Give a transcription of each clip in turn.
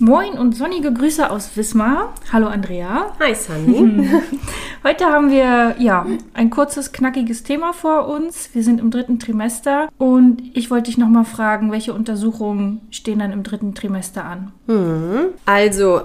Moin und sonnige Grüße aus Wismar. Hallo Andrea. Hi Sunny. Heute haben wir ja ein kurzes, knackiges Thema vor uns. Wir sind im dritten Trimester und ich wollte dich nochmal fragen, welche Untersuchungen stehen dann im dritten Trimester an? Also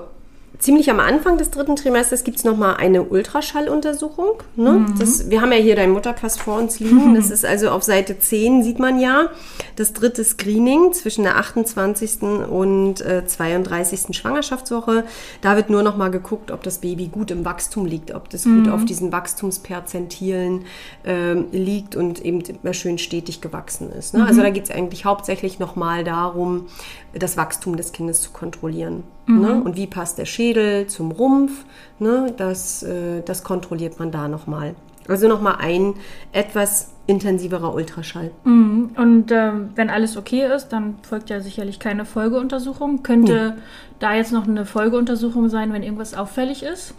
ziemlich am Anfang des dritten Trimesters gibt es nochmal eine Ultraschalluntersuchung. Ne? Das, wir haben ja hier dein Mutterpass vor uns liegen. Das ist also auf Seite 10, sieht man ja, das dritte Screening zwischen der 28. und äh, 32. Schwangerschaftswoche. Da wird nur nochmal geguckt, ob das Baby gut im Wachstum liegt, ob das gut auf diesen Wachstumsperzentilen ähm, liegt und eben immer schön stetig gewachsen ist. Ne? Also da geht es eigentlich hauptsächlich nochmal darum, das Wachstum des Kindes zu kontrollieren. Ne? Und wie passt der Schädel zum Rumpf? Ne? Das, äh, das kontrolliert man da nochmal. Also nochmal ein etwas intensiverer Ultraschall. Und ähm, wenn alles okay ist, dann folgt ja sicherlich keine Folgeuntersuchung. Könnte da jetzt noch eine Folgeuntersuchung sein, wenn irgendwas auffällig ist?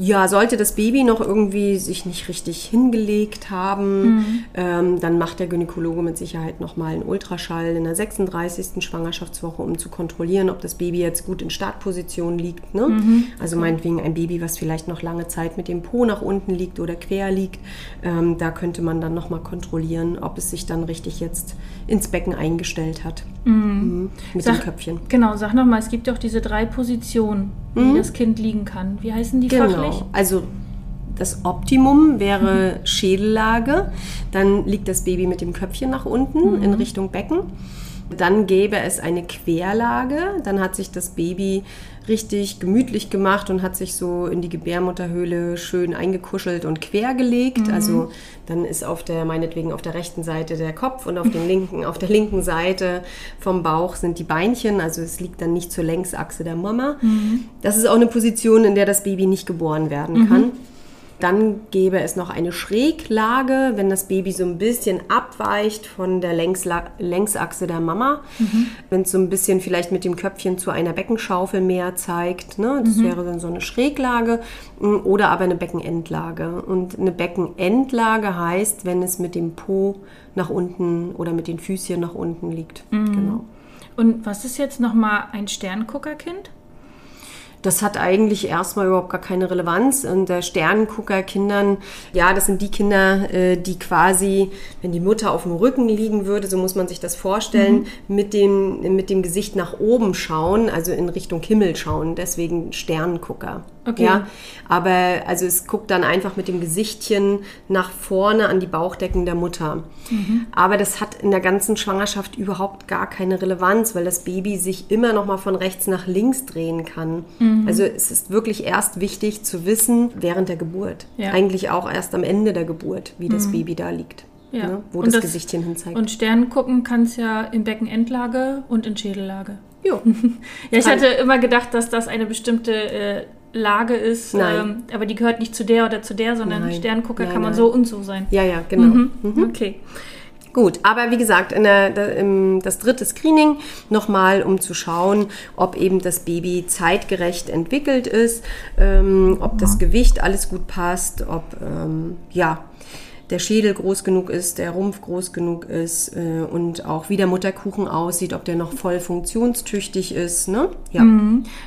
Ja, sollte das Baby noch irgendwie sich nicht richtig hingelegt haben, ähm, dann macht der Gynäkologe mit Sicherheit nochmal einen Ultraschall in der 36. Schwangerschaftswoche, um zu kontrollieren, ob das Baby jetzt gut in Startposition liegt. Ne? Also meinetwegen ein Baby, was vielleicht noch lange Zeit mit dem Po nach unten liegt oder quer liegt. Ähm, da könnte man dann nochmal kontrollieren, ob es sich dann richtig jetzt ins Becken eingestellt hat. Mhm. Mit dem Köpfchen. Genau, sag nochmal, es gibt ja auch diese drei Positionen, wie das Kind liegen kann. Wie heißen die fachlich? Genau. Also das Optimum wäre Schädellage. Dann liegt das Baby mit dem Köpfchen nach unten in Richtung Becken. Dann gäbe es eine Querlage. Dann hat sich das Baby richtig gemütlich gemacht und hat sich so in die Gebärmutterhöhle schön eingekuschelt und quer gelegt. Also dann ist auf der, meinetwegen auf der rechten Seite der Kopf und auf, den linken, auf der linken Seite vom Bauch sind die Beinchen. Also es liegt dann nicht zur Längsachse der Mama. Das ist auch eine Position, in der das Baby nicht geboren werden kann. Dann gäbe es noch eine Schräglage, wenn das Baby so ein bisschen abweicht von der Längsla Längsachse der Mama. Wenn es so ein bisschen vielleicht mit dem Köpfchen zu einer Beckenschaufel mehr zeigt. Ne? Das wäre dann so eine Schräglage mm, oder aber eine Beckenendlage. Und eine Beckenendlage heißt, wenn es mit dem Po nach unten oder mit den Füßchen nach unten liegt. Genau. Und was ist jetzt nochmal ein Sternguckerkind? Das hat eigentlich erstmal überhaupt gar keine Relevanz. Und der Sternengucker Kindern, ja, das sind die Kinder, äh, die quasi, wenn die Mutter auf dem Rücken liegen würde, so muss man sich das vorstellen, mit, dem, mit dem Gesicht nach oben schauen, also in Richtung Himmel schauen. Deswegen Sternengucker. Okay. Ja, aber also es guckt dann einfach mit dem Gesichtchen nach vorne an die Bauchdecken der Mutter. Aber das hat in der ganzen Schwangerschaft überhaupt gar keine Relevanz, weil das Baby sich immer noch mal von rechts nach links drehen kann. Also es ist wirklich erst wichtig zu wissen während der Geburt. Ja. Eigentlich auch erst am Ende der Geburt, wie das Baby da liegt. Ja. Ne, wo Und das, Gesichtchen hinzeigt. Und Stern gucken kannst ja in Beckenendlage und in Schädellage. jo. Ja, ich Kann- hatte immer gedacht, dass das eine bestimmte äh, Lage ist, ähm, aber die gehört nicht zu der oder zu der, sondern Nein. Sterngucker Nein, kann man nein. so und so sein. Ja, ja, genau. Mhm. Okay. Gut, aber wie gesagt, der, das dritte Screening nochmal, um zu schauen, ob eben das Baby zeitgerecht entwickelt ist, ähm, ob das Gewicht alles gut passt, ob ähm, ja, der Schädel groß genug ist, der Rumpf groß genug ist äh, und auch wie der Mutterkuchen aussieht, ob der noch voll funktionstüchtig ist. Ne? Ja.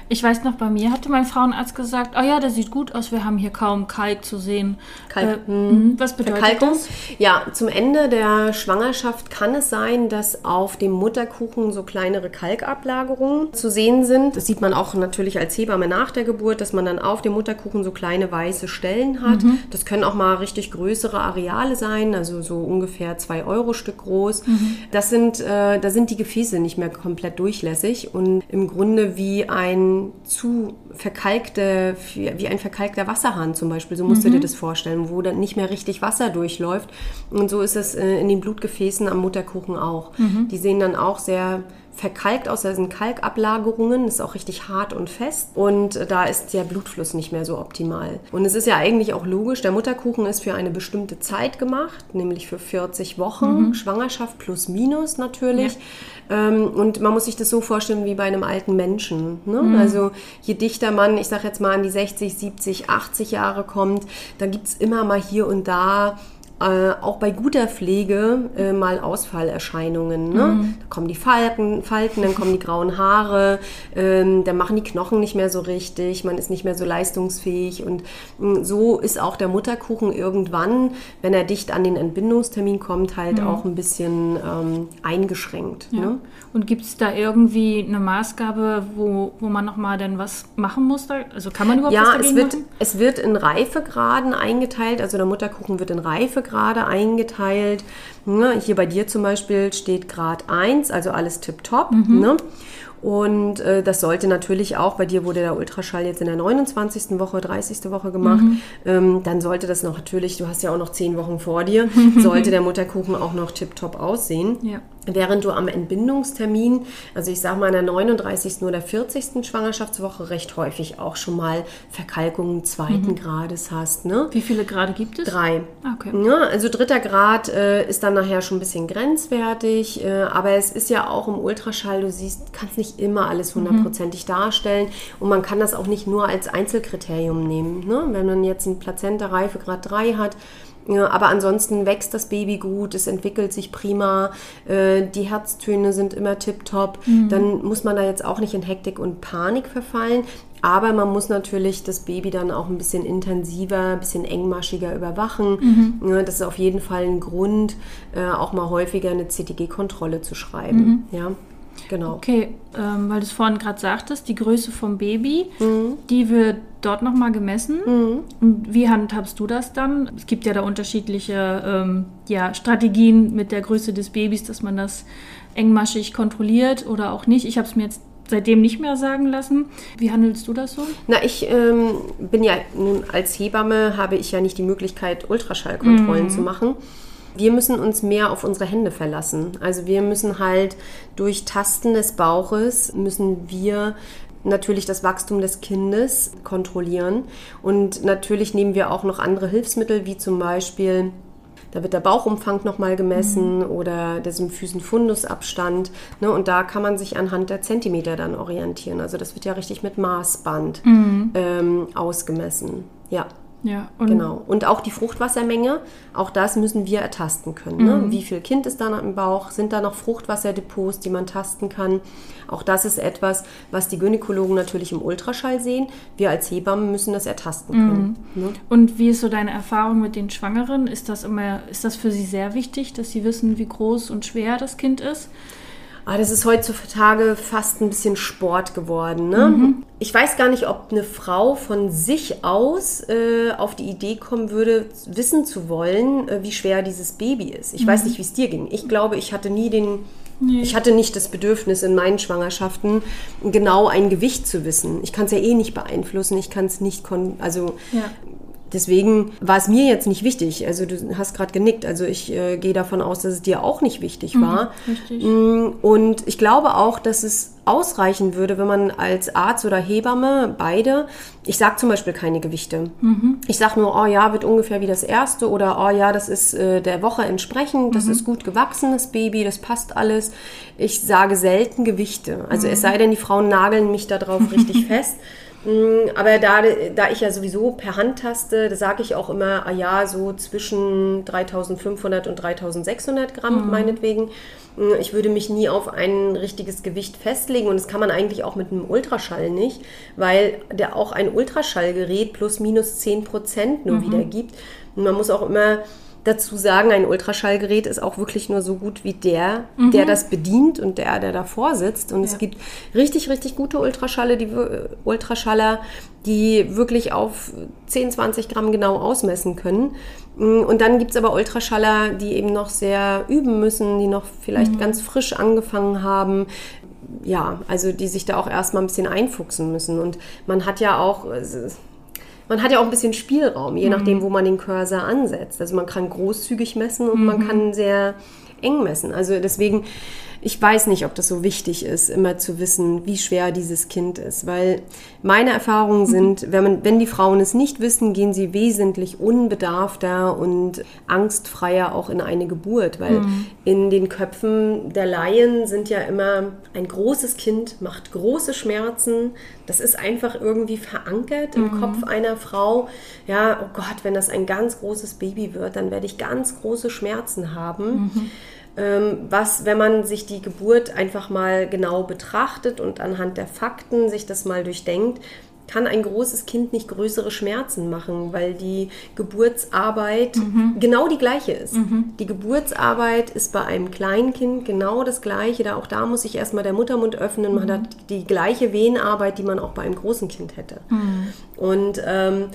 Ich weiß noch, bei mir hatte mein Frauenarzt gesagt, oh ja, der sieht gut aus, wir haben hier kaum Kalk zu sehen. Kalk, Äh, mhm. Was bedeutet Verkalkung. das? Ja, zum Ende der Schwangerschaft kann es sein, dass auf dem Mutterkuchen so kleinere Kalkablagerungen zu sehen sind. Das sieht man auch natürlich als Hebamme nach der Geburt, dass man dann auf dem Mutterkuchen so kleine weiße Stellen hat. Das können auch mal richtig größere Areale sein, also so ungefähr zwei Euro Stück groß. Das sind, äh, da sind die Gefäße nicht mehr komplett durchlässig und im Grunde wie ein zu verkalkte, wie ein verkalkter Wasserhahn zum Beispiel, so musst du dir das vorstellen, wo dann nicht mehr richtig Wasser durchläuft. Und so ist es äh, in den Blutgefäßen am Mutterkuchen auch. Die sehen dann auch sehr verkalkt aus, da sind Kalkablagerungen, ist auch richtig hart und fest und da ist der Blutfluss nicht mehr so optimal. Und es ist ja eigentlich auch logisch, der Mutterkuchen ist für eine bestimmte Zeit gemacht, nämlich für 40 Wochen, Schwangerschaft plus minus natürlich. Ähm, und man muss sich das so vorstellen wie bei einem alten Menschen. Ne? Also je dichter man, ich sage jetzt mal, an die 60, 70, 80 Jahre kommt, da gibt es immer mal hier und da äh, auch bei guter Pflege äh, mal Ausfallerscheinungen. Ne? Da kommen die Falten, Falten, dann kommen die grauen Haare, ähm, dann machen die Knochen nicht mehr so richtig, man ist nicht mehr so leistungsfähig und mh, so ist auch der Mutterkuchen irgendwann, wenn er dicht an den Entbindungstermin kommt, halt auch ein bisschen ähm, eingeschränkt. Ja. Ne? Und gibt es da irgendwie eine Maßgabe, wo, wo man nochmal dann was machen muss? Also kann man überhaupt was Ja, dagegen es wird, machen? es wird in Reifegraden eingeteilt. Also der Mutterkuchen wird in Reifegrade eingeteilt. Ne, hier bei dir zum Beispiel steht Grad 1, also alles tipptopp. Ne? Und äh, das sollte natürlich auch, bei dir wurde der Ultraschall jetzt in der 29. Woche, 30. Woche gemacht, ähm, dann sollte das noch natürlich, du hast ja auch noch 10 Wochen vor dir, sollte der Mutterkuchen auch noch tipptopp aussehen. Ja. Während du am Entbindungstermin, also ich sage mal in der 39. oder 40. Schwangerschaftswoche recht häufig auch schon mal Verkalkungen zweiten Grades hast. Ne? Wie viele Grade gibt es? Drei. Okay. Ja, also dritter Grad äh, ist dann nachher schon ein bisschen grenzwertig, äh, aber es ist ja auch im Ultraschall, du siehst, kannst nicht immer alles hundertprozentig darstellen und man kann das auch nicht nur als Einzelkriterium nehmen. Ne? Wenn man jetzt ein Plazenta-Reife Grad 3 hat, ja, aber ansonsten wächst das Baby gut, es entwickelt sich prima, äh, die Herztöne sind immer tipptopp. Dann muss man da jetzt auch nicht in Hektik und Panik verfallen. Aber man muss natürlich das Baby dann auch ein bisschen intensiver, ein bisschen engmaschiger überwachen. Ja, das ist auf jeden Fall ein Grund, äh, auch mal häufiger eine CTG-Kontrolle zu schreiben. Ja, genau. Okay, ähm, weil du es vorhin gerade sagtest, die Größe vom Baby, Mhm. die wird dort nochmal gemessen. Und wie handhabst du das dann? Es gibt ja da unterschiedliche ähm, ja, Strategien mit der Größe des Babys, dass man das engmaschig kontrolliert oder auch nicht. Ich habe es mir jetzt seitdem nicht mehr sagen lassen. Wie handelst du das so? Na, ich ähm, bin ja nun als Hebamme, habe ich ja nicht die Möglichkeit, Ultraschallkontrollen zu machen. Wir müssen uns mehr auf unsere Hände verlassen. Also wir müssen halt durch Tasten des Bauches, müssen wir natürlich das Wachstum des Kindes kontrollieren. Und natürlich nehmen wir auch noch andere Hilfsmittel, wie zum Beispiel da wird der Bauchumfang nochmal gemessen oder der Symphysenfundusabstand. Ne? Und da kann man sich anhand der Zentimeter dann orientieren. Also das wird ja richtig mit Maßband ähm, ausgemessen. Ja, Ja, und genau. Und auch die Fruchtwassermenge, auch das müssen wir ertasten können. Ne? Wie viel Kind ist da noch im Bauch? Sind da noch Fruchtwasserdepots, die man tasten kann? Auch das ist etwas, was die Gynäkologen natürlich im Ultraschall sehen. Wir als Hebammen müssen das ertasten können. Ne? Und wie ist so deine Erfahrung mit den Schwangeren? Ist das immer, ist das für sie sehr wichtig, dass sie wissen, wie groß und schwer das Kind ist? Ah, das ist heutzutage fast ein bisschen Sport geworden. Ne? Ich weiß gar nicht, ob eine Frau von sich aus äh, auf die Idee kommen würde, wissen zu wollen, äh, wie schwer dieses Baby ist. Ich weiß nicht, wie es dir ging. Ich glaube, ich hatte nie den. Ich hatte nicht das Bedürfnis in meinen Schwangerschaften genau ein Gewicht zu wissen. Ich kann es ja eh nicht beeinflussen. Ich kann es nicht, kon also Ja. Deswegen war es mir jetzt nicht wichtig. Also du hast gerade genickt. Also ich äh, gehe davon aus, dass es dir auch nicht wichtig war. richtig. Mm, Und ich glaube auch, dass es ausreichen würde, wenn man als Arzt oder Hebamme beide, ich sage zum Beispiel keine Gewichte. Ich sage nur, oh ja, wird ungefähr wie das erste oder oh ja, das ist äh, der Woche entsprechend, das ist gut gewachsen, das Baby, das passt alles. Ich sage selten Gewichte. Also es sei denn, die Frauen nageln mich darauf richtig fest. Mm, Aber da, da ich ja sowieso per Hand taste, da sage ich auch immer, ah ja, so zwischen 3500 und 3600 Gramm meinetwegen. Mm, Ich würde mich nie auf ein richtiges Gewicht festlegen und das kann man eigentlich auch mit einem Ultraschall nicht, weil der auch ein Ultraschallgerät plus minus 10 Prozent nur wiedergibt. Und man muss auch immer dazu sagen, ein Ultraschallgerät ist auch wirklich nur so gut wie der, der das bedient und der, der davor sitzt. Und es gibt richtig, richtig gute Ultraschalle, die, Ultraschaller, die wirklich auf 10, 20 Gramm genau ausmessen können. Und dann gibt es aber Ultraschaller, die eben noch sehr üben müssen, die noch vielleicht ganz frisch angefangen haben, ja, also die sich da auch erstmal ein bisschen einfuchsen müssen. Und man hat ja auch. Man hat ja auch ein bisschen Spielraum, je nachdem, wo man den Cursor ansetzt. Also man kann großzügig messen und man kann sehr eng messen. Also deswegen ich weiß nicht, ob das so wichtig ist, immer zu wissen, wie schwer dieses Kind ist, weil meine Erfahrungen sind, wenn, man, wenn die Frauen es nicht wissen, gehen sie wesentlich unbedarfter und angstfreier auch in eine Geburt, weil mhm. in den Köpfen der Laien sind ja immer ein großes Kind macht große Schmerzen. Das ist einfach irgendwie verankert im mhm. Kopf einer Frau. Ja, oh Gott, wenn das ein ganz großes Baby wird, dann werde ich ganz große Schmerzen haben. Mhm. Ähm, was, wenn man sich die Geburt einfach mal genau betrachtet und anhand der Fakten sich das mal durchdenkt, kann ein großes Kind nicht größere Schmerzen machen, weil die Geburtsarbeit mhm. genau die gleiche ist. Mhm. Die Geburtsarbeit ist bei einem kleinen Kind genau das gleiche. Da auch da muss sich erstmal der Muttermund öffnen. Man mhm. hat die gleiche Wehenarbeit, die man auch bei einem großen Kind hätte. Mhm. Und ähm,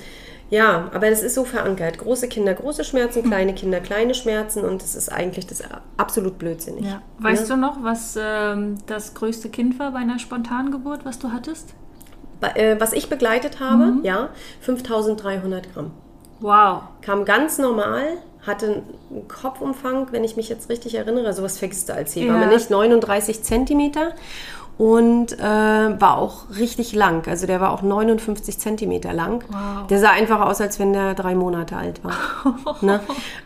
ja, aber das ist so verankert. Große Kinder, große Schmerzen, hm. kleine Kinder, kleine Schmerzen und das ist eigentlich das absolut blödsinnig. Ja. Weißt ja? du noch, was ähm, das größte Kind war bei einer Spontangeburt, was du hattest? Bei, äh, was ich begleitet habe, mhm. ja, 5300 Gramm. Wow. Kam ganz normal, hatte einen Kopfumfang, wenn ich mich jetzt richtig erinnere, sowas vergisst du als Hebamme ja. nicht, 39 Zentimeter und äh, war auch richtig lang. Also der war auch 59 Zentimeter lang. Wow. Der sah einfach aus, als wenn der drei Monate alt war. ne?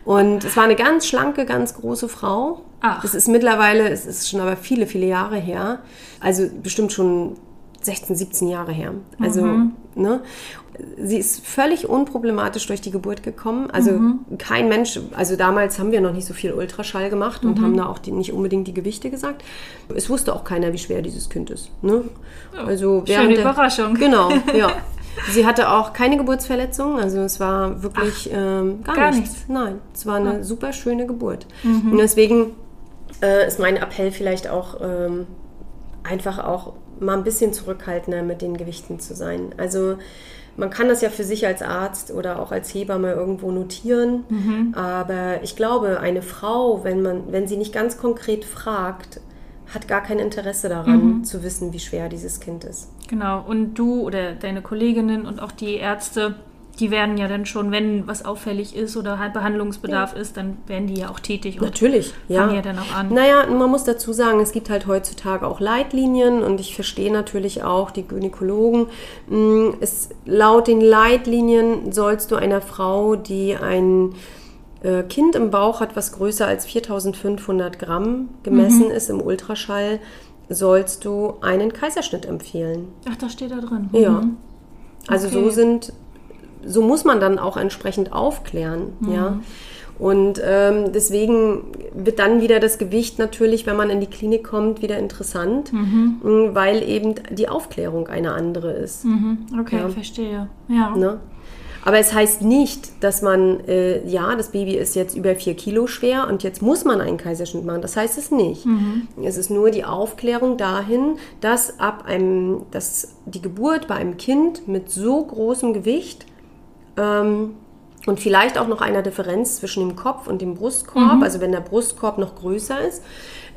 Und es war eine ganz schlanke, ganz große Frau. Ach. Das ist mittlerweile, es ist schon aber viele, viele Jahre her. Also bestimmt schon 16, 17 Jahre her. Also, mhm. ne? Sie ist völlig unproblematisch durch die Geburt gekommen. Also mhm. kein Mensch, also damals haben wir noch nicht so viel Ultraschall gemacht und mhm. haben da auch die, nicht unbedingt die Gewichte gesagt. Es wusste auch keiner, wie schwer dieses Kind ist. Ne? Also Schöne der, Überraschung. Genau, ja. Sie hatte auch keine Geburtsverletzung, also es war wirklich Ach, ähm, gar, gar nichts. nichts. Nein, es war eine ja. super schöne Geburt. Mhm. Und deswegen äh, ist mein Appell vielleicht auch ähm, einfach auch mal ein bisschen zurückhaltender mit den Gewichten zu sein. Also man kann das ja für sich als Arzt oder auch als Hebamme irgendwo notieren, mhm. aber ich glaube, eine Frau, wenn man, wenn sie nicht ganz konkret fragt, hat gar kein Interesse daran mhm. zu wissen, wie schwer dieses Kind ist. Genau. Und du oder deine Kolleginnen und auch die Ärzte die werden ja dann schon, wenn was auffällig ist oder halt Behandlungsbedarf ja. ist, dann werden die ja auch tätig. Natürlich, ja. Fangen ja dann auch an. Naja, man muss dazu sagen, es gibt halt heutzutage auch Leitlinien und ich verstehe natürlich auch die Gynäkologen. Mm, es, laut den Leitlinien sollst du einer Frau, die ein äh, Kind im Bauch hat, was größer als 4500 Gramm gemessen mhm. ist im Ultraschall, sollst du einen Kaiserschnitt empfehlen. Ach, das steht da drin. Ja. Mhm. Also okay. so sind so muss man dann auch entsprechend aufklären. Mhm. Ja. Und ähm, deswegen wird dann wieder das Gewicht natürlich, wenn man in die Klinik kommt, wieder interessant, mhm. Mm, weil eben die Aufklärung eine andere ist. Mhm. Okay, ja. verstehe. Ja. Ne? Aber es heißt nicht, dass man, äh, ja, das Baby ist jetzt über vier Kilo schwer und jetzt muss man einen Kaiserschnitt machen. Das heißt es nicht. Mhm. Es ist nur die Aufklärung dahin, dass ab einem, dass die Geburt bei einem Kind mit so großem Gewicht ähm, und vielleicht auch noch einer Differenz zwischen dem Kopf und dem Brustkorb, mhm. also wenn der Brustkorb noch größer ist,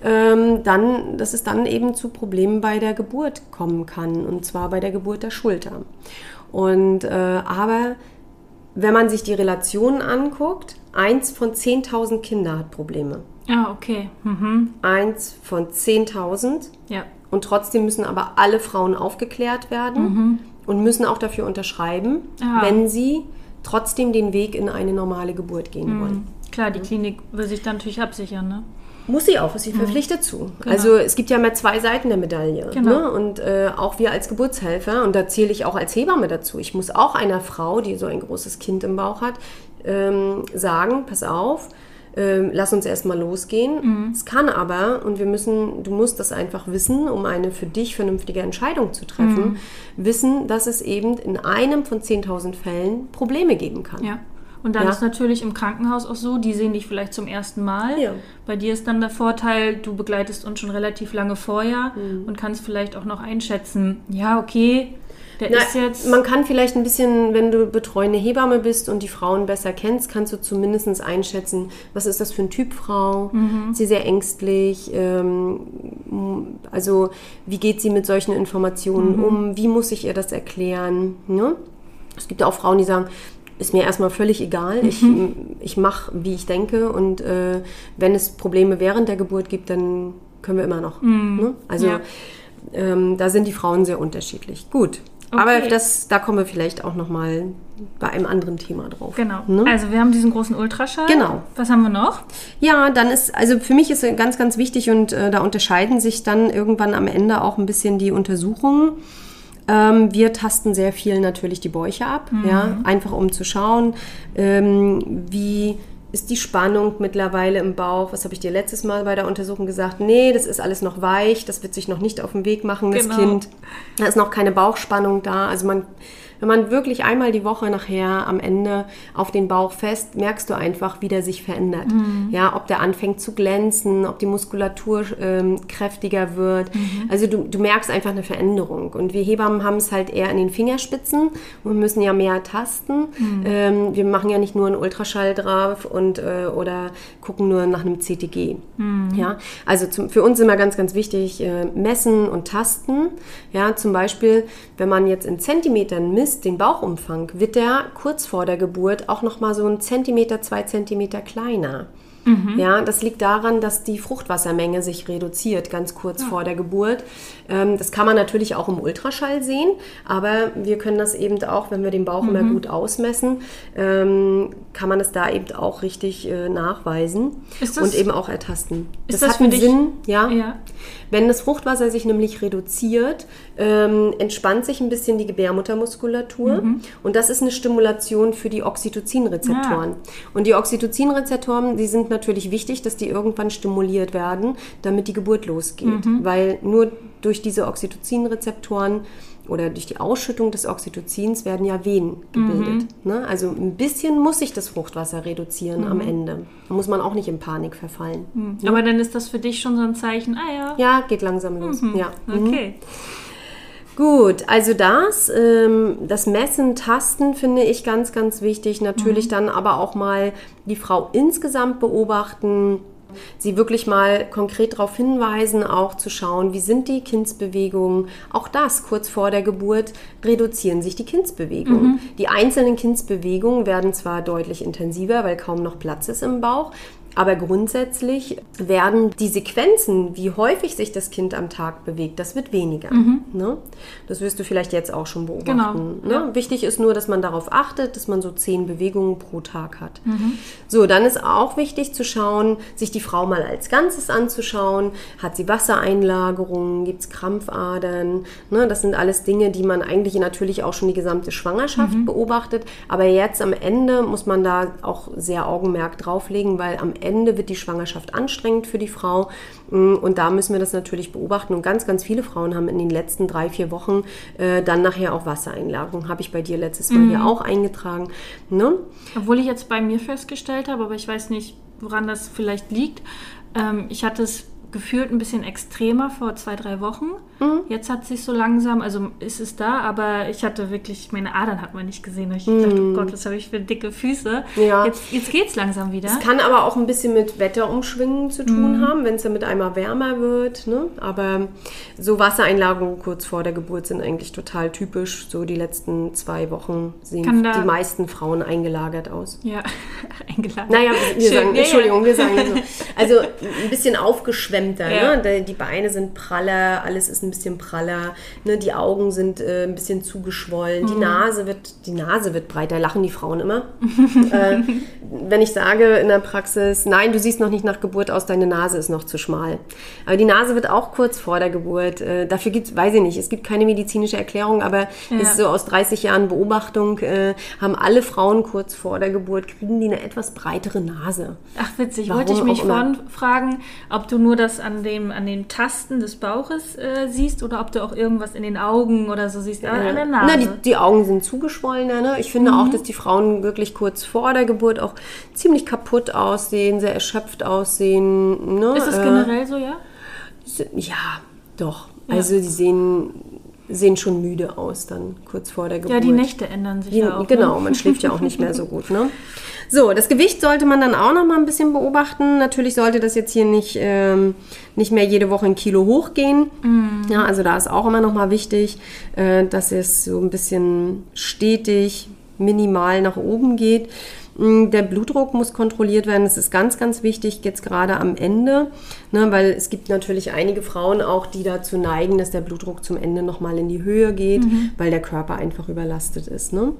ähm, dann, dass es dann eben zu Problemen bei der Geburt kommen kann, und zwar bei der Geburt der Schulter. Und äh, aber wenn man sich die Relationen anguckt, eins von 10.000 Kinder hat Probleme. Ah, okay. Mhm. Eins von 10.000. Ja. Und trotzdem müssen aber alle Frauen aufgeklärt werden. Mhm und müssen auch dafür unterschreiben, Aha. wenn sie trotzdem den Weg in eine normale Geburt gehen mhm. wollen. Klar, die Klinik will sich dann natürlich absichern, ne? Muss sie auch, ist sie mhm. verpflichtet zu. Genau. Also es gibt ja immer zwei Seiten der Medaille. Genau. Ne? Und äh, auch wir als Geburtshelfer, und da zähle ich auch als Hebamme dazu, ich muss auch einer Frau, die so ein großes Kind im Bauch hat, ähm, sagen, pass auf, ähm, lass uns erstmal losgehen. Mhm. Es kann aber, und wir müssen, du musst das einfach wissen, um eine für dich vernünftige Entscheidung zu treffen, mhm. wissen, dass es eben in einem von 10.000 Fällen Probleme geben kann. Ja. Und dann ja. ist natürlich im Krankenhaus auch so, die sehen dich vielleicht zum ersten Mal. Ja. Bei dir ist dann der Vorteil, du begleitest uns schon relativ lange vorher mhm. und kannst vielleicht auch noch einschätzen, ja, okay, Der Na, ist jetzt. man kann vielleicht ein bisschen, wenn du betreuende Hebamme bist und die Frauen besser kennst, kannst du zumindest einschätzen, was ist das für ein Typ Frau? Mhm. Ist sie sehr ängstlich? Ähm, also wie geht sie mit solchen Informationen Mhm. um? Wie muss ich ihr das erklären? Ne? Es gibt ja auch Frauen, die sagen, ist mir erstmal völlig egal. Ich, Mhm. ich mache, wie ich denke. Und äh, wenn es Probleme während der Geburt gibt, dann können wir immer noch. Ne? Also Mhm. Ja. ähm, da sind die Frauen sehr unterschiedlich. Gut. Aber Okay. das, da kommen wir vielleicht auch noch mal bei einem anderen Thema drauf. Genau. Ne? Also wir haben diesen großen Ultraschall. Genau. Was haben wir noch? Ja, dann ist, also für mich ist ganz, ganz wichtig und äh, da unterscheiden sich dann irgendwann am Ende auch ein bisschen die Untersuchungen. Ähm, wir tasten sehr viel natürlich die Bäuche ab, ja, einfach um zu schauen, ähm, wie ist die Spannung mittlerweile im Bauch. Was habe ich dir letztes Mal bei der Untersuchung gesagt? Nee, das ist alles noch weich, das wird sich noch nicht auf den Weg machen, das Genau. Kind. Da ist noch keine Bauchspannung da. Also man, wenn man wirklich einmal die Woche nachher am Ende auf den Bauch fest, merkst du einfach, wie der sich verändert. Ja, ob der anfängt zu glänzen, ob die Muskulatur ähm, kräftiger wird. Also du, du merkst einfach eine Veränderung. Und wir Hebammen haben es halt eher in den Fingerspitzen und müssen ja mehr tasten. Ähm, wir machen ja nicht nur einen Ultraschall drauf und äh, oder gucken nur nach einem CTG. Ja, also zum, für uns immer ganz, ganz wichtig äh, messen und tasten. Ja, zum Beispiel, wenn man jetzt in Zentimetern misst, den Bauchumfang, wird der kurz vor der Geburt auch noch mal so ein Zentimeter, zwei Zentimeter kleiner. Ja, das liegt daran, dass die Fruchtwassermenge sich reduziert ganz kurz vor der Geburt. Ähm, das kann man natürlich auch im Ultraschall sehen, aber wir können das eben auch, wenn wir den Bauch immer gut ausmessen, ähm, kann man es da eben auch richtig äh, nachweisen das- und eben auch ertasten. Ist das, das hat für einen dich- Sinn, ja. Ja. Wenn das Fruchtwasser sich nämlich reduziert, ähm, entspannt sich ein bisschen die Gebärmuttermuskulatur. Mhm. Und das ist eine Stimulation für die Oxytocin-Rezeptoren. Und die Oxytocin-Rezeptoren, die sind natürlich wichtig, dass die irgendwann stimuliert werden, damit die Geburt losgeht. Mhm. Weil nur durch diese Oxytocin-Rezeptoren oder durch die Ausschüttung des Oxytocins werden ja Venen gebildet. Mhm. Ne? Also ein bisschen muss sich das Fruchtwasser reduzieren am Ende. Da muss man auch nicht in Panik verfallen. Aber dann ist das für dich schon so ein Zeichen, ah ja. Ja, geht langsam los. Ja. Mhm. Okay. Gut, also das, ähm, das Messen, Tasten finde ich ganz, ganz wichtig. Natürlich dann aber auch mal die Frau insgesamt beobachten, sie wirklich mal konkret darauf hinweisen, auch zu schauen, wie sind die Kindsbewegungen. Auch das, kurz vor der Geburt, reduzieren sich die Kindsbewegungen. Die einzelnen Kindsbewegungen werden zwar deutlich intensiver, weil kaum noch Platz ist im Bauch, aber grundsätzlich werden die Sequenzen, wie häufig sich das Kind am Tag bewegt, das wird weniger. Ne? Das wirst du vielleicht jetzt auch schon beobachten. Mhm. Genau, Ne? ja. Wichtig ist nur, dass man darauf achtet, dass man so zehn Bewegungen pro Tag hat. Mhm. So, dann ist auch wichtig zu schauen, sich die Frau mal als Ganzes anzuschauen. Hat sie Wassereinlagerungen? Gibt es Krampfadern? Ne? Das sind alles Dinge, die man eigentlich natürlich auch schon die gesamte Schwangerschaft Mhm. beobachtet. Aber jetzt am Ende muss man da auch sehr Augenmerk drauflegen, weil am Ende wird die Schwangerschaft anstrengend für die Frau. Mm, Und da müssen wir das natürlich beobachten. Und ganz, ganz viele Frauen haben in den letzten drei, vier Wochen äh, dann nachher auch Wassereinlagerungen. Habe ich bei dir letztes Mal Mhm. hier auch eingetragen. Ne? Obwohl ich jetzt bei mir festgestellt habe, aber ich weiß nicht, woran das vielleicht liegt. Ähm, ich hatte es gefühlt ein bisschen extremer vor zwei, drei Wochen. Mhm. Jetzt hat sich so langsam, also ist es da, aber ich hatte wirklich, meine Adern hat man nicht gesehen. Ich dachte, oh Gott, was habe ich für dicke Füße. Mhm. Ja. Jetzt, jetzt geht es langsam wieder. Es kann aber auch ein bisschen mit Wetterumschwingen zu tun haben, wenn es dann mit einmal wärmer wird. Ne? Aber so Wassereinlagerungen kurz vor der Geburt sind eigentlich total typisch. So die letzten zwei Wochen sehen die meisten Frauen eingelagert aus. ja, eingeladen. Naja, wir Schön. sagen, Ja, ja. Entschuldigung, wir sagen so. Also ein bisschen aufgeschwemmter. Ja. Ne? Die- Beine sind praller, alles ist ein bisschen praller. Ne? Die Augen sind äh, ein bisschen zugeschwollen. Mhm. Die Nase wird, die Nase wird breiter. Lachen die Frauen immer. äh, wenn ich sage in der Praxis, nein, du siehst noch nicht nach Geburt aus, deine Nase ist noch zu schmal. Aber die Nase wird auch kurz vor der Geburt. Äh, dafür gibt es, weiß ich nicht, es gibt keine medizinische Erklärung, aber Ja. ist so aus 30 Jahren Beobachtung, äh, haben alle Frauen kurz vor der Geburt, kriegen die eine etwas breitere Nase. Ach witzig, Warum wollte ich mich vorhin fragen, ob du nur das an dem, an den Tasten des Bauches äh, siehst oder ob du auch irgendwas in den Augen oder so siehst, aber an der Nase. Na, die, die Augen sind zugeschwollener. Ne? Ich finde auch, dass die Frauen wirklich kurz vor der Geburt auch ziemlich kaputt aussehen, sehr erschöpft aussehen. Ne? ist es Äh, generell so, ja? Ja, doch. Also die sehen sehen schon müde aus dann kurz vor der Geburt. Ja, die Nächte ändern sich Die, ja auch. genau, Ne? man schläft ja auch nicht mehr so gut. Ne? So, das Gewicht sollte man dann auch noch mal ein bisschen beobachten. Natürlich sollte das jetzt hier nicht, ähm, nicht mehr jede Woche ein Kilo hochgehen. Ja, also da ist auch immer noch mal wichtig, äh, dass es so ein bisschen stetig, minimal nach oben geht. Mm, Der Blutdruck muss kontrolliert werden. Das ist ganz, ganz wichtig, jetzt gerade am Ende, ne, weil es gibt natürlich einige Frauen auch, die dazu neigen, dass der Blutdruck zum Ende nochmal in die Höhe geht, weil der Körper einfach überlastet ist. Ne?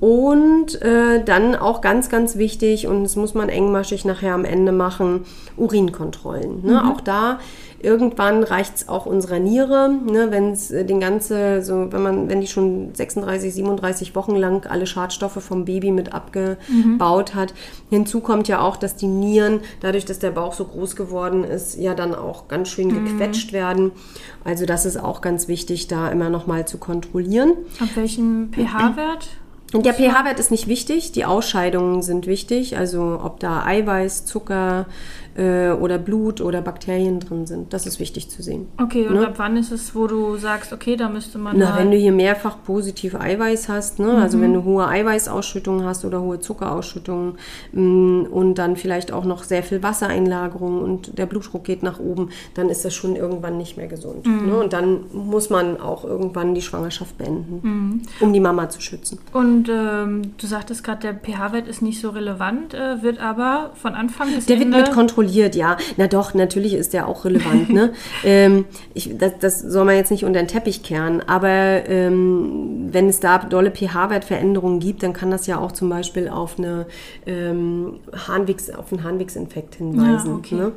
Und äh, dann auch ganz, ganz wichtig, und das muss man engmaschig nachher am Ende machen, Urinkontrollen. Ne? Auch da irgendwann reicht es auch unserer Niere, ne? wenn es äh, den ganze, so wenn man, wenn die schon 36, 37 Wochen lang alle Schadstoffe vom Baby mit abgebaut hat. Hinzu kommt ja auch, dass die Nieren, dadurch, dass der Bauch so groß geworden ist, ja dann auch ganz schön gequetscht werden. Also das ist auch ganz wichtig, da immer noch mal zu kontrollieren. Ab welchem pH-Wert? Und der pH-Wert ist nicht wichtig, die Ausscheidungen sind wichtig, also ob da Eiweiß, Zucker äh, oder Blut oder Bakterien drin sind, das ist wichtig zu sehen. Okay, und Ne? ab wann ist es, wo du sagst, okay, da müsste man Na, wenn du hier mehrfach positiv Eiweiß hast, ne? also wenn du hohe Eiweißausschüttungen hast oder hohe Zuckerausschüttungen mh, und dann vielleicht auch noch sehr viel Wassereinlagerung und der Blutdruck geht nach oben, dann ist das schon irgendwann nicht mehr gesund. Ne? Und dann muss man auch irgendwann die Schwangerschaft beenden, um die Mama zu schützen. Und ähm, du sagtest gerade, der pH-Wert ist nicht so relevant, äh, wird aber von Anfang bis Der wird Ende... mit kontrolliert, ja. Na doch, natürlich ist der auch relevant. ne? ähm, ich, das, das soll man jetzt nicht unter den Teppich kehren, aber ähm, wenn es da dolle pH-Wertveränderungen gibt, dann kann das ja auch zum Beispiel auf, eine, ähm, Harnwegs, auf einen Harnwegsinfekt hinweisen. Ja, okay. ne?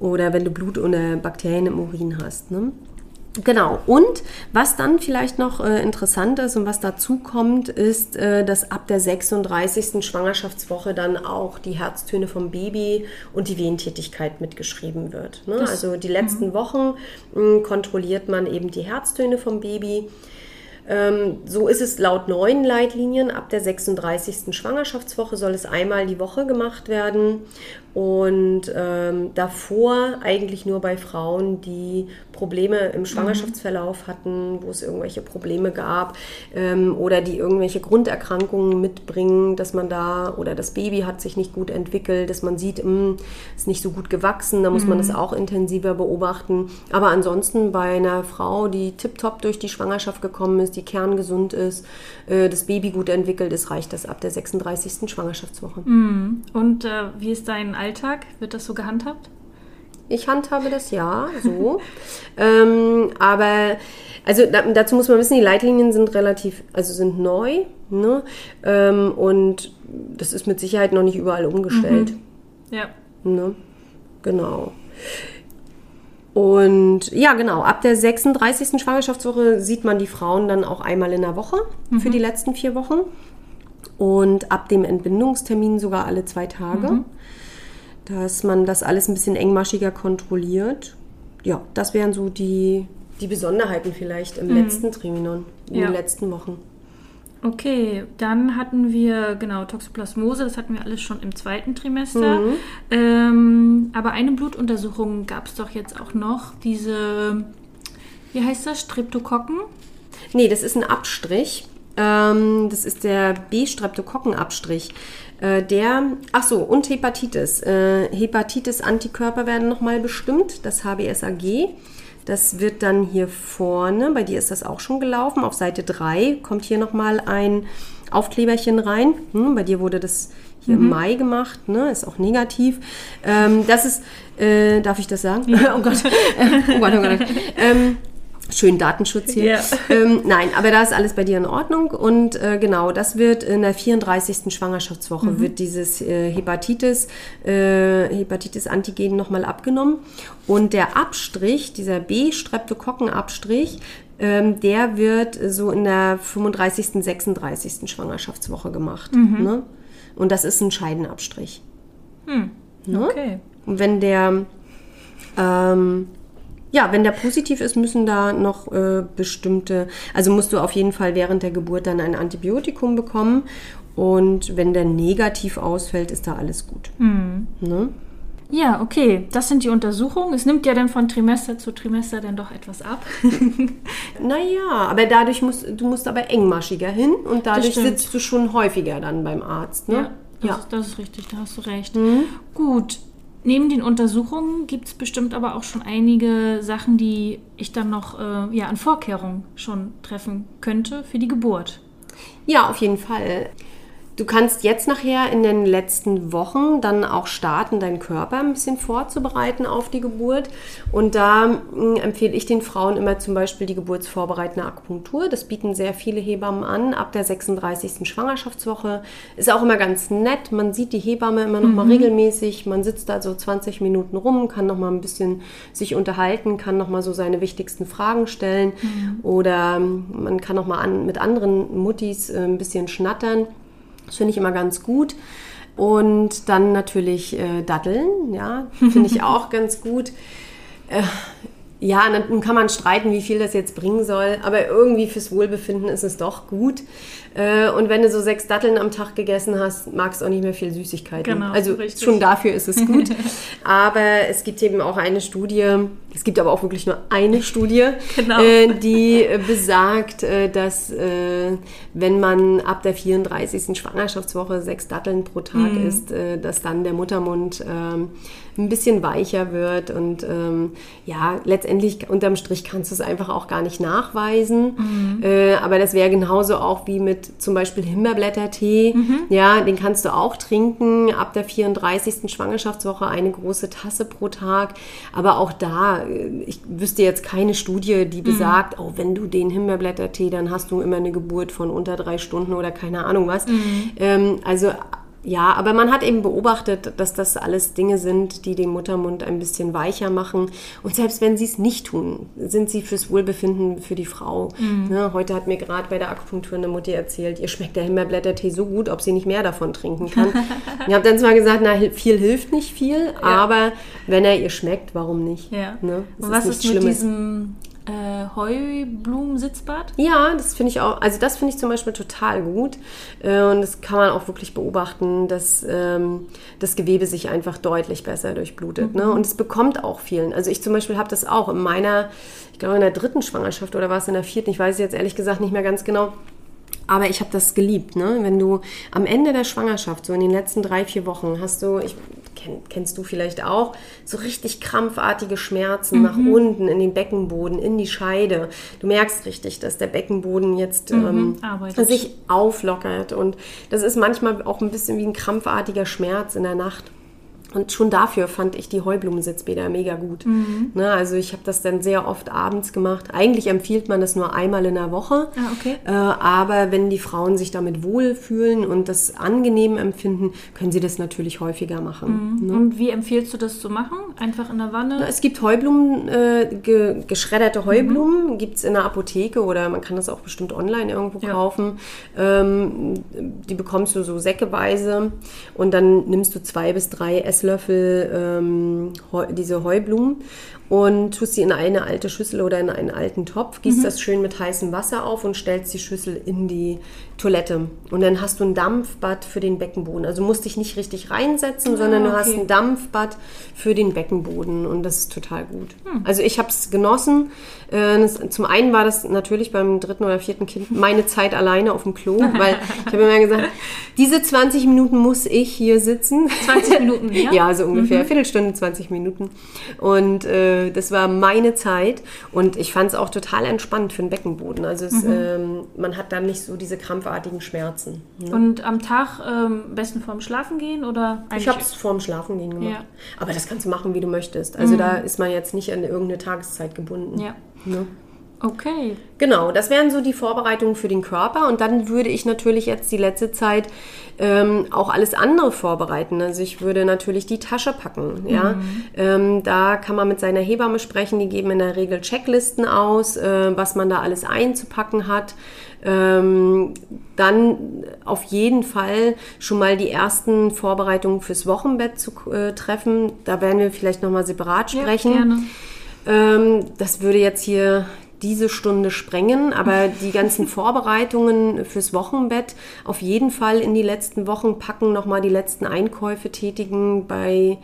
Oder wenn du Blut oder Bakterien im Urin hast. Ne? Genau. Und was dann vielleicht noch äh, interessant ist und was dazu kommt, ist, äh, dass ab der 36. Schwangerschaftswoche dann auch die Herztöne vom Baby und die Wehentätigkeit mitgeschrieben wird. Ne? Also die letzten Wochen mh, kontrolliert man eben die Herztöne vom Baby. Ähm, so ist es laut neuen Leitlinien. Ab der 36. Schwangerschaftswoche soll es einmal die Woche gemacht werden. Und ähm, davor eigentlich nur bei Frauen, die Probleme im Schwangerschaftsverlauf hatten, wo es irgendwelche Probleme gab ähm, oder die irgendwelche Grunderkrankungen mitbringen, dass man da oder das Baby hat sich nicht gut entwickelt, dass man sieht, mh, ist nicht so gut gewachsen, da muss man das auch intensiver beobachten. Aber ansonsten bei einer Frau, die tiptop durch die Schwangerschaft gekommen ist, die kerngesund ist, äh, das Baby gut entwickelt ist, reicht das ab der 36. Schwangerschaftswoche. Und äh, wie ist dein Alltag? Wird das so gehandhabt? Ich handhabe das ja so. ähm, aber also da, dazu muss man wissen, die Leitlinien sind relativ, also sind neu. Ne? Ähm, und das ist mit Sicherheit noch nicht überall umgestellt. Ja. Ne? Genau. Und ja, genau, ab der 36. Schwangerschaftswoche sieht man die Frauen dann auch einmal in der Woche für die letzten vier Wochen. Und ab dem Entbindungstermin sogar alle zwei Tage. Dass man das alles ein bisschen engmaschiger kontrolliert. Ja, das wären so die, die Besonderheiten vielleicht im letzten Triminon, in Ja. den letzten Wochen. Okay, dann hatten wir, genau, Toxoplasmose, das hatten wir alles schon im zweiten Trimester. Mhm. Ähm, aber eine Blutuntersuchung gab es doch jetzt auch noch, diese, wie heißt das, Streptokokken? Nee, das ist ein Abstrich. Ähm, das ist der B-Streptokokkenabstrich. Äh, der, ach so, und Hepatitis. Äh, Hepatitis-Antikörper werden nochmal bestimmt, das HBsAg. Das wird dann hier vorne, bei dir ist das auch schon gelaufen, auf Seite 3 kommt hier nochmal ein Aufkleberchen rein. Hm, bei dir wurde das hier im Mai gemacht, ne? ist auch negativ. Ähm, das ist, äh, darf ich das sagen? oh Gott, oh Gott, oh Gott. Ähm, Schön Datenschutz hier. Ja. Ähm, nein, aber da ist alles bei dir in Ordnung und äh, genau, das wird in der 34. Schwangerschaftswoche wird dieses äh, Hepatitis, äh, Hepatitis-Antigen nochmal abgenommen und der Abstrich, dieser B-Streptokokkenabstrich, ähm, der wird so in der 35., 36. Schwangerschaftswoche gemacht. Ne? Und das ist ein Scheidenabstrich. Ne? Okay. Und wenn der, ähm, ja, wenn der positiv ist, müssen da noch äh, bestimmte, also musst du auf jeden Fall während der Geburt dann ein Antibiotikum bekommen. Und wenn der negativ ausfällt, ist da alles gut. Ne? Ja, okay, das sind die Untersuchungen. Es nimmt ja dann von Trimester zu Trimester dann doch etwas ab. Naja, aber dadurch musst du musst aber engmaschiger hin und dadurch sitzt du schon häufiger dann beim Arzt. Ne? Ja, das, Ja. Ist, das ist richtig, da hast du recht. Gut. Neben den Untersuchungen gibt es bestimmt aber auch schon einige Sachen, die ich dann noch äh, ja, an Vorkehrungen schon treffen könnte für die Geburt. Ja, auf jeden Fall. Du kannst jetzt nachher in den letzten Wochen dann auch starten, deinen Körper ein bisschen vorzubereiten auf die Geburt. Und da mh, empfehle ich den Frauen immer zum Beispiel die geburtsvorbereitende Akupunktur. Das bieten sehr viele Hebammen an ab der 36. Schwangerschaftswoche. Ist auch immer ganz nett. Man sieht die Hebamme immer noch mal regelmäßig. Man sitzt da so 20 Minuten rum, kann noch mal ein bisschen sich unterhalten, kann noch mal so seine wichtigsten Fragen stellen. Oder ähm, man kann noch mal an, mit anderen Muttis äh, ein bisschen schnattern. Das finde ich immer ganz gut. Und dann natürlich äh, Datteln, ja, finde ich auch ganz gut. Äh, ja, nun kann man streiten, wie viel das jetzt bringen soll, aber irgendwie fürs Wohlbefinden ist es doch gut. Äh, und wenn du so sechs Datteln am Tag gegessen hast, magst du auch nicht mehr viel Süßigkeiten. Genau, also richtig. schon dafür ist es gut. aber es gibt eben auch eine Studie, es gibt aber auch wirklich nur eine Studie, Genau. äh, die äh, besagt, äh, dass wenn man ab der 34. Schwangerschaftswoche sechs Datteln pro Tag Mhm. isst, dass dann der Muttermund ähm, ein bisschen weicher wird und ähm, ja, letztendlich unterm Strich kannst du es einfach auch gar nicht nachweisen. Mhm. Äh, aber das wäre genauso auch wie mit zum Beispiel Himbeerblättertee. Mhm. Ja, den kannst du auch trinken ab der 34. Schwangerschaftswoche eine große Tasse pro Tag. Aber auch da, äh, ich wüsste jetzt keine Studie, die besagt, oh, wenn du den Himbeerblättertee, dann hast du immer eine Geburt von unter drei Stunden oder keine Ahnung was. Ähm, also ja, aber man hat eben beobachtet, dass das alles Dinge sind, die den Muttermund ein bisschen weicher machen. Und selbst wenn sie es nicht tun, sind sie fürs Wohlbefinden für die Frau. Ne, heute hat mir gerade bei der Akupunktur eine Mutti erzählt, ihr schmeckt der Himbeerblättertee so gut, ob sie nicht mehr davon trinken kann. ich habe dann zwar gesagt, na, viel hilft nicht viel, aber wenn er ihr schmeckt, warum nicht? Ja. Ne? Und was nichts ist mit diesem äh, Heublumensitzbad? Ja, das finde ich auch, also das finde ich zum Beispiel total gut. Äh, Und das kann man auch wirklich beobachten, dass ähm, das Gewebe sich einfach deutlich besser durchblutet. Ne? Und es bekommt auch vielen. Also ich zum Beispiel habe das auch in meiner, ich glaube in der dritten Schwangerschaft oder war es in der vierten, ich weiß es jetzt ehrlich gesagt nicht mehr ganz genau. Aber ich habe das geliebt, ne? Wenn du am Ende der Schwangerschaft, so in den letzten drei, vier Wochen, hast du, ich kenn, kennst du vielleicht auch, so richtig krampfartige Schmerzen nach unten in den Beckenboden, in die Scheide. Du merkst richtig, dass der Beckenboden jetzt ähm, arbeitet. sich auflockert. Und das ist manchmal auch ein bisschen wie ein krampfartiger Schmerz in der Nacht. Und schon dafür fand ich die Heublumensitzbäder mega gut. Ne, also ich habe das dann sehr oft abends gemacht. Eigentlich empfiehlt man das nur einmal in der Woche. Ah, okay. Äh, aber wenn die Frauen sich damit wohlfühlen und das angenehm empfinden, können sie das natürlich häufiger machen. Ne? Und wie empfiehlst du das zu machen? Einfach in der Wanne? Es gibt Heublumen, äh, ge geschredderte Heublumen, gibt es in der Apotheke oder man kann das auch bestimmt online irgendwo Ja. kaufen. Ähm, die bekommst du so säckeweise und dann nimmst du zwei bis drei Esslöffel ähm, Heu diese Heublumen und tust sie in eine alte Schüssel oder in einen alten Topf, gießt das schön mit heißem Wasser auf und stellst die Schüssel in die Toilette. Und dann hast du ein Dampfbad für den Beckenboden. Also musst dich nicht richtig reinsetzen, sondern du hast okay. ein Dampfbad für den Beckenboden und das ist total gut. Also ich habe es genossen. Äh, zum einen war das natürlich beim dritten oder vierten Kind meine Zeit alleine auf dem Klo, weil ich habe immer gesagt, diese 20 Minuten muss ich hier sitzen. 20 Minuten, ja? Ja, so ungefähr. Viertelstunde, 20 Minuten. Und äh, das war meine Zeit. Und ich fand es auch total entspannt für den Beckenboden. Also es, ähm, man hat dann nicht so diese krampfartigen Schmerzen. ne? Und am Tag ähm, am besten vorm Schlafen gehen oder Ich habe es vorm Schlafengehen gemacht. Ja. Aber das kannst du machen, wie du möchtest. Also da ist man jetzt nicht an irgendeine Tageszeit gebunden. Ja. Ne? Okay. Genau, das wären so die Vorbereitungen für den Körper. Und dann würde ich natürlich jetzt die letzte Zeit ähm, auch alles andere vorbereiten. Also ich würde natürlich die Tasche packen. Ja? Ähm, da kann man mit seiner Hebamme sprechen. Die geben in der Regel Checklisten aus, äh, was man da alles einzupacken hat. Ähm, dann auf jeden Fall schon mal die ersten Vorbereitungen fürs Wochenbett zu äh, treffen. Da werden wir vielleicht nochmal separat sprechen. Ja, gerne. Ähm, das würde jetzt hier diese Stunde sprengen, aber die ganzen Vorbereitungen fürs Wochenbett auf jeden Fall in die letzten Wochen packen, nochmal die letzten Einkäufe tätigen bei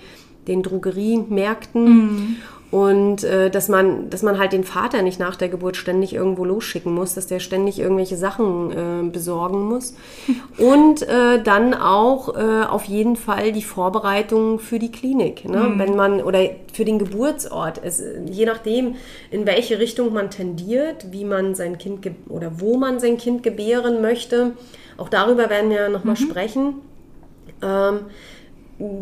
den Drogeriemärkten. Und äh, dass, man, dass man halt den Vater nicht nach der Geburt ständig irgendwo losschicken muss, dass der ständig irgendwelche Sachen äh, besorgen muss. Und äh, dann auch äh, auf jeden Fall die Vorbereitung für die Klinik. Ne? Wenn man, oder für den Geburtsort. Es, je nachdem, in welche Richtung man tendiert, wie man sein Kind oder wo man sein Kind gebären möchte. Auch darüber werden wir nochmal sprechen. Ähm,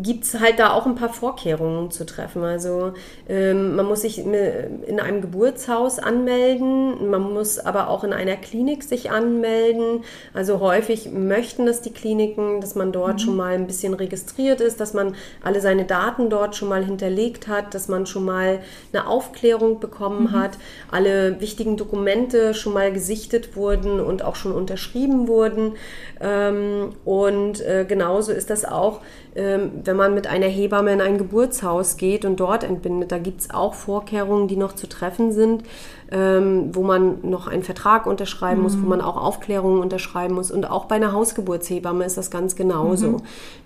gibt es halt da auch ein paar Vorkehrungen zu treffen. Also ähm, man muss sich in einem Geburtshaus anmelden, man muss aber auch in einer Klinik sich anmelden. Also häufig möchten das die Kliniken, dass man dort schon mal ein bisschen registriert ist, dass man alle seine Daten dort schon mal hinterlegt hat, dass man schon mal eine Aufklärung bekommen hat, alle wichtigen Dokumente schon mal gesichtet wurden und auch schon unterschrieben wurden. Ähm, und äh, genauso ist das auch, wenn man mit einer Hebamme in ein Geburtshaus geht und dort entbindet. Da gibt es auch Vorkehrungen, die noch zu treffen sind, ähm, wo man noch einen Vertrag unterschreiben muss, wo man auch Aufklärungen unterschreiben muss. Und auch bei einer Hausgeburtshebamme ist das ganz genauso.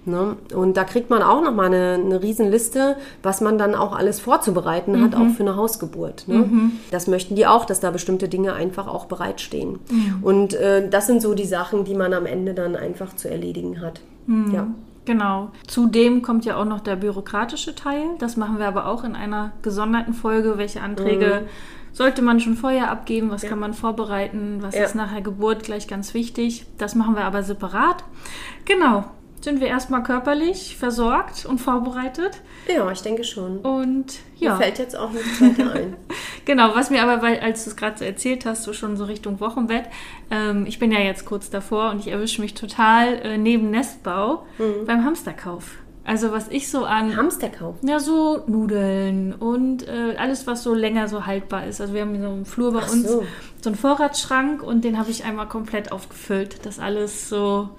Ne? Und da kriegt man auch nochmal eine, eine Riesenliste, was man dann auch alles vorzubereiten hat, auch für eine Hausgeburt. Ne? Das möchten die auch, dass da bestimmte Dinge einfach auch bereitstehen. Und äh, das sind so die Sachen, die man am Ende dann einfach zu erledigen hat. Ja. Genau. Zudem kommt ja auch noch der bürokratische Teil. Das machen wir aber auch in einer gesonderten Folge. Welche Anträge sollte man schon vorher abgeben? Was kann man vorbereiten? Was Ja. ist nachher Geburt gleich ganz wichtig? Das machen wir aber separat. Genau. Sind wir erstmal körperlich versorgt und vorbereitet? Ja, ich denke schon. Und Mir ja. fällt jetzt auch nichts weiter ein. Genau, was mir aber, weil, als du es gerade so erzählt hast, so schon so Richtung Wochenbett, ähm, ich bin ja jetzt kurz davor und ich erwische mich total äh, neben Nestbau Mhm. beim Hamsterkauf. Also was ich so an Hamsterkauf. ja, so Nudeln und äh, alles, was so länger so haltbar ist. Also wir haben hier so einen Flur bei Ach uns, so. so einen Vorratsschrank und den habe ich einmal komplett aufgefüllt, dass alles so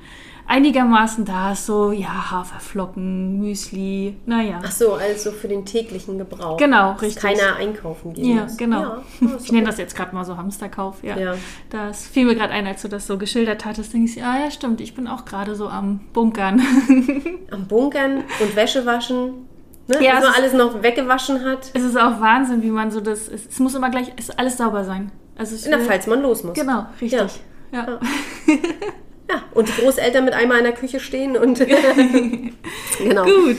einigermaßen da ist. So, ja, Haferflocken, Müsli, naja. Ach so, also für den täglichen Gebrauch. Genau, Dass richtig. keiner einkaufen gehen Ja, muss. genau. Ja, ich nenne das jetzt gerade mal so Hamsterkauf. Ja. Ja. Das fiel mir gerade ein, als du das so geschildert hattest. Denke ich, ah ja, stimmt, ich bin auch gerade so am Bunkern. Am Bunkern und Wäsche waschen. Ne? Ja, Dass man es- alles noch weggewaschen hat. es ist auch Wahnsinn, wie man so das. Es, es muss immer gleich, es alles sauber sein. Also Na, will- falls man los muss. Genau, richtig. Ja. Ja, und die Großeltern mit einmal in der Küche stehen und. genau. Gut.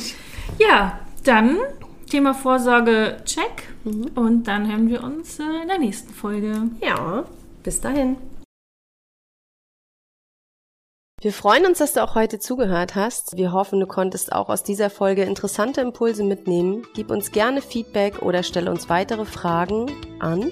Ja, dann Thema Vorsorge check. Und dann hören wir uns äh, in der nächsten Folge. Ja, bis dahin. Wir freuen uns, dass du auch heute zugehört hast. Wir hoffen, du konntest auch aus dieser Folge interessante Impulse mitnehmen. Gib uns gerne Feedback oder stelle uns weitere Fragen an.